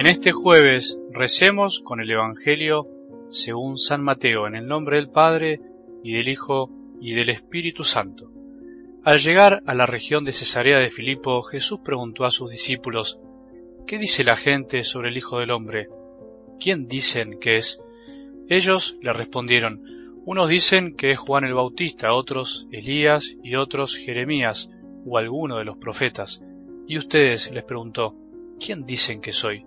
En este jueves recemos con el Evangelio según San Mateo, en el nombre del Padre, y del Hijo, y del Espíritu Santo. Al llegar a la región de Cesarea de Filipo, Jesús preguntó a sus discípulos, ¿Qué dice la gente sobre el Hijo del Hombre? ¿Quién dicen que es? Ellos le respondieron, unos dicen que es Juan el Bautista, otros Elías y otros Jeremías o alguno de los profetas. Y ustedes les preguntó, ¿quién dicen que soy?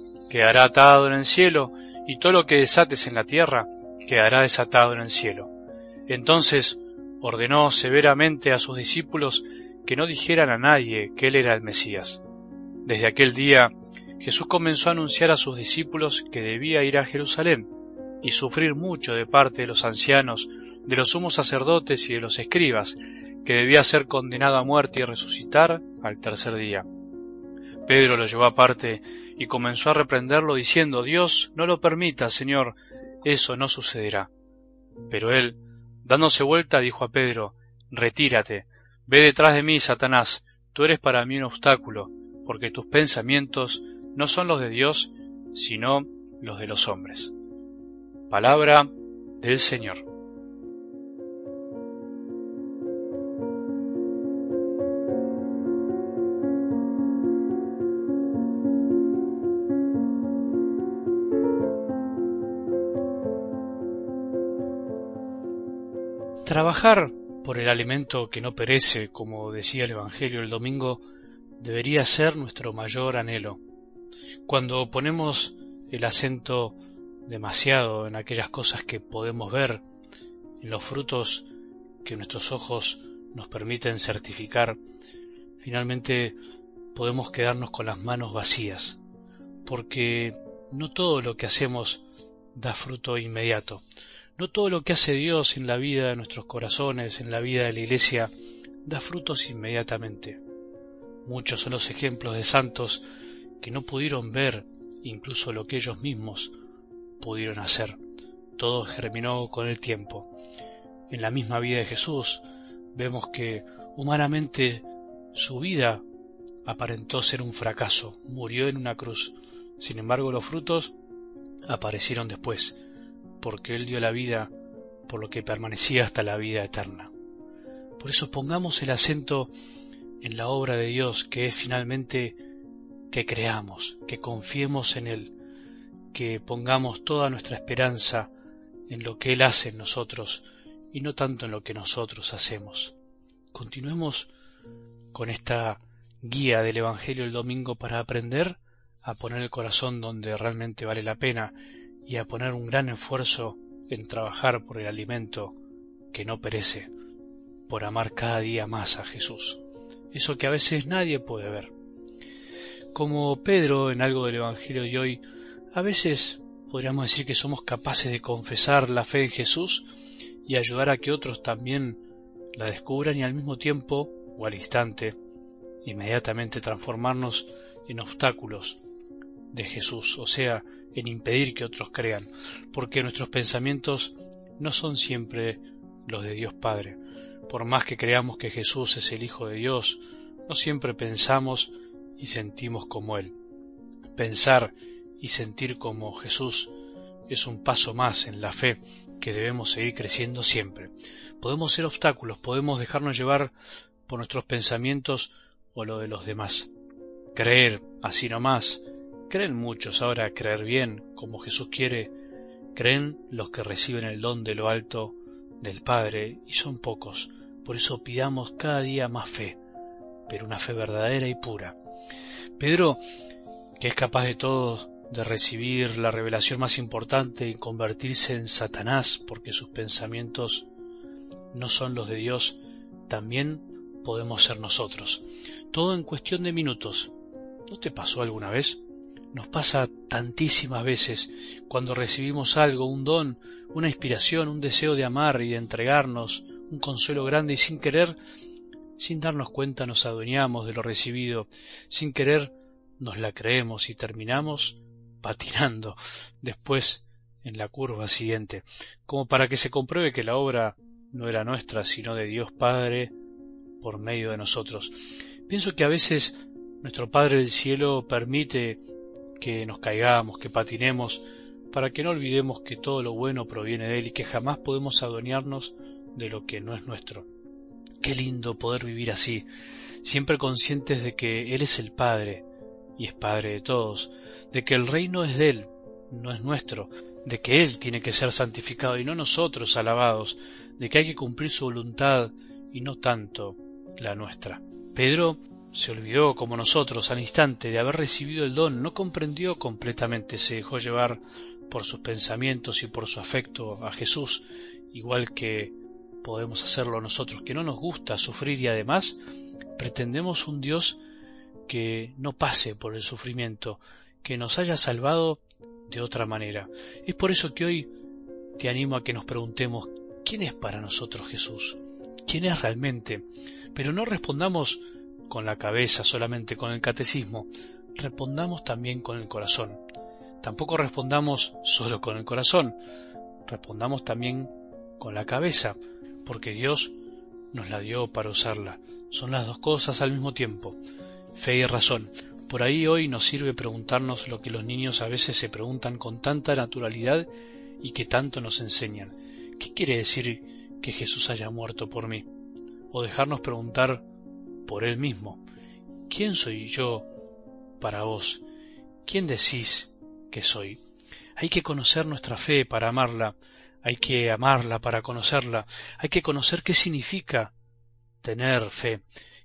quedará atado en el cielo, y todo lo que desates en la tierra quedará desatado en el cielo. Entonces ordenó severamente a sus discípulos que no dijeran a nadie que él era el Mesías. Desde aquel día Jesús comenzó a anunciar a sus discípulos que debía ir a Jerusalén y sufrir mucho de parte de los ancianos, de los sumos sacerdotes y de los escribas, que debía ser condenado a muerte y resucitar al tercer día. Pedro lo llevó aparte y comenzó a reprenderlo diciendo, Dios no lo permita, Señor, eso no sucederá. Pero él, dándose vuelta, dijo a Pedro, Retírate, ve detrás de mí, Satanás, tú eres para mí un obstáculo, porque tus pensamientos no son los de Dios, sino los de los hombres. Palabra del Señor. Trabajar por el alimento que no perece, como decía el Evangelio el domingo, debería ser nuestro mayor anhelo. Cuando ponemos el acento demasiado en aquellas cosas que podemos ver, en los frutos que nuestros ojos nos permiten certificar, finalmente podemos quedarnos con las manos vacías, porque no todo lo que hacemos da fruto inmediato. No todo lo que hace Dios en la vida de nuestros corazones, en la vida de la Iglesia, da frutos inmediatamente. Muchos son los ejemplos de santos que no pudieron ver incluso lo que ellos mismos pudieron hacer. Todo germinó con el tiempo. En la misma vida de Jesús vemos que humanamente su vida aparentó ser un fracaso, murió en una cruz. Sin embargo, los frutos aparecieron después porque Él dio la vida por lo que permanecía hasta la vida eterna. Por eso pongamos el acento en la obra de Dios, que es finalmente que creamos, que confiemos en Él, que pongamos toda nuestra esperanza en lo que Él hace en nosotros y no tanto en lo que nosotros hacemos. Continuemos con esta guía del Evangelio el domingo para aprender a poner el corazón donde realmente vale la pena y a poner un gran esfuerzo en trabajar por el alimento que no perece, por amar cada día más a Jesús, eso que a veces nadie puede ver. Como Pedro en algo del Evangelio de hoy, a veces podríamos decir que somos capaces de confesar la fe en Jesús y ayudar a que otros también la descubran y al mismo tiempo, o al instante, inmediatamente transformarnos en obstáculos de Jesús, o sea, en impedir que otros crean, porque nuestros pensamientos no son siempre los de Dios Padre. Por más que creamos que Jesús es el Hijo de Dios, no siempre pensamos y sentimos como Él. Pensar y sentir como Jesús es un paso más en la fe que debemos seguir creciendo siempre. Podemos ser obstáculos, podemos dejarnos llevar por nuestros pensamientos o lo de los demás. Creer así nomás Creen muchos ahora creer bien, como Jesús quiere, creen los que reciben el don de lo alto del Padre, y son pocos. Por eso pidamos cada día más fe, pero una fe verdadera y pura. Pedro, que es capaz de todo, de recibir la revelación más importante y convertirse en Satanás, porque sus pensamientos no son los de Dios, también podemos ser nosotros. Todo en cuestión de minutos. ¿No te pasó alguna vez? Nos pasa tantísimas veces cuando recibimos algo, un don, una inspiración, un deseo de amar y de entregarnos, un consuelo grande y sin querer, sin darnos cuenta nos adueñamos de lo recibido, sin querer nos la creemos y terminamos patinando después en la curva siguiente, como para que se compruebe que la obra no era nuestra, sino de Dios Padre por medio de nosotros. Pienso que a veces nuestro Padre del Cielo permite que nos caigamos, que patinemos, para que no olvidemos que todo lo bueno proviene de Él y que jamás podemos adueñarnos de lo que no es nuestro. Qué lindo poder vivir así, siempre conscientes de que Él es el Padre y es Padre de todos, de que el reino es de Él, no es nuestro, de que Él tiene que ser santificado y no nosotros alabados, de que hay que cumplir su voluntad y no tanto la nuestra. Pedro se olvidó, como nosotros, al instante de haber recibido el don, no comprendió completamente, se dejó llevar por sus pensamientos y por su afecto a Jesús, igual que podemos hacerlo nosotros, que no nos gusta sufrir y además pretendemos un Dios que no pase por el sufrimiento, que nos haya salvado de otra manera. Es por eso que hoy te animo a que nos preguntemos ¿quién es para nosotros Jesús? ¿Quién es realmente? Pero no respondamos con la cabeza, solamente con el catecismo, respondamos también con el corazón. Tampoco respondamos solo con el corazón, respondamos también con la cabeza, porque Dios nos la dio para usarla. Son las dos cosas al mismo tiempo, fe y razón. Por ahí hoy nos sirve preguntarnos lo que los niños a veces se preguntan con tanta naturalidad y que tanto nos enseñan. ¿Qué quiere decir que Jesús haya muerto por mí? O dejarnos preguntar por Él mismo. ¿Quién soy yo para vos? ¿Quién decís que soy? Hay que conocer nuestra fe para amarla, hay que amarla para conocerla, hay que conocer qué significa tener fe,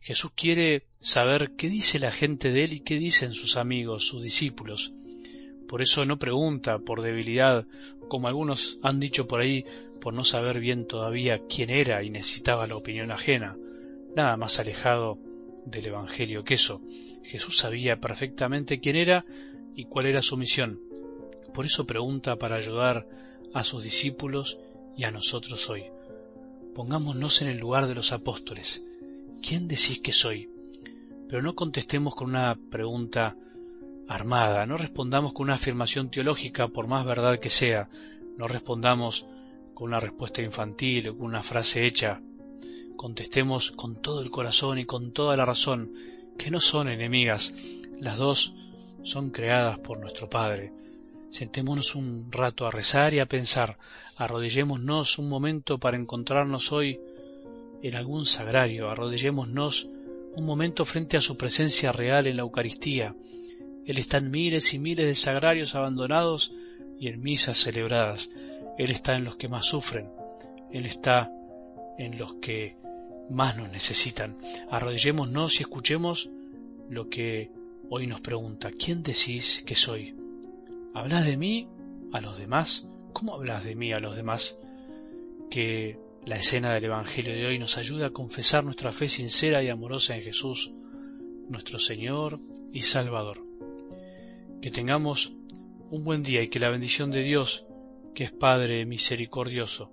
Jesús quiere saber qué dice la gente de él y qué dicen sus amigos, sus discípulos. Por eso no pregunta por debilidad, como algunos han dicho por ahí, por no saber bien todavía quién era y necesitaba la opinión ajena. Nada más alejado del Evangelio que eso. Jesús sabía perfectamente quién era y cuál era su misión. Por eso pregunta para ayudar a sus discípulos y a nosotros hoy. Pongámonos en el lugar de los apóstoles. ¿quién decís que soy? Pero no contestemos con una pregunta armada, no respondamos con una afirmación teológica por más verdad que sea, no respondamos con una respuesta infantil o con una frase hecha, contestemos con todo el corazón y con toda la razón, que no son enemigas, las dos son creadas por nuestro Padre. Sentémonos un rato a rezar y a pensar, arrodillémonos un momento para encontrarnos hoy en algún sagrario, arrodillémonos un momento frente a su presencia real en la Eucaristía. Él está en miles y miles de sagrarios abandonados y en misas celebradas. Él está en los que más sufren. Él está en los que más nos necesitan. Arrodillémonos y escuchemos lo que hoy nos pregunta. ¿Quién decís que soy? ¿Hablas de mí a los demás? ¿Cómo hablas de mí a los demás? Que la escena del Evangelio de hoy nos ayuda a confesar nuestra fe sincera y amorosa en Jesús, nuestro Señor y Salvador. Que tengamos un buen día y que la bendición de Dios, que es Padre misericordioso,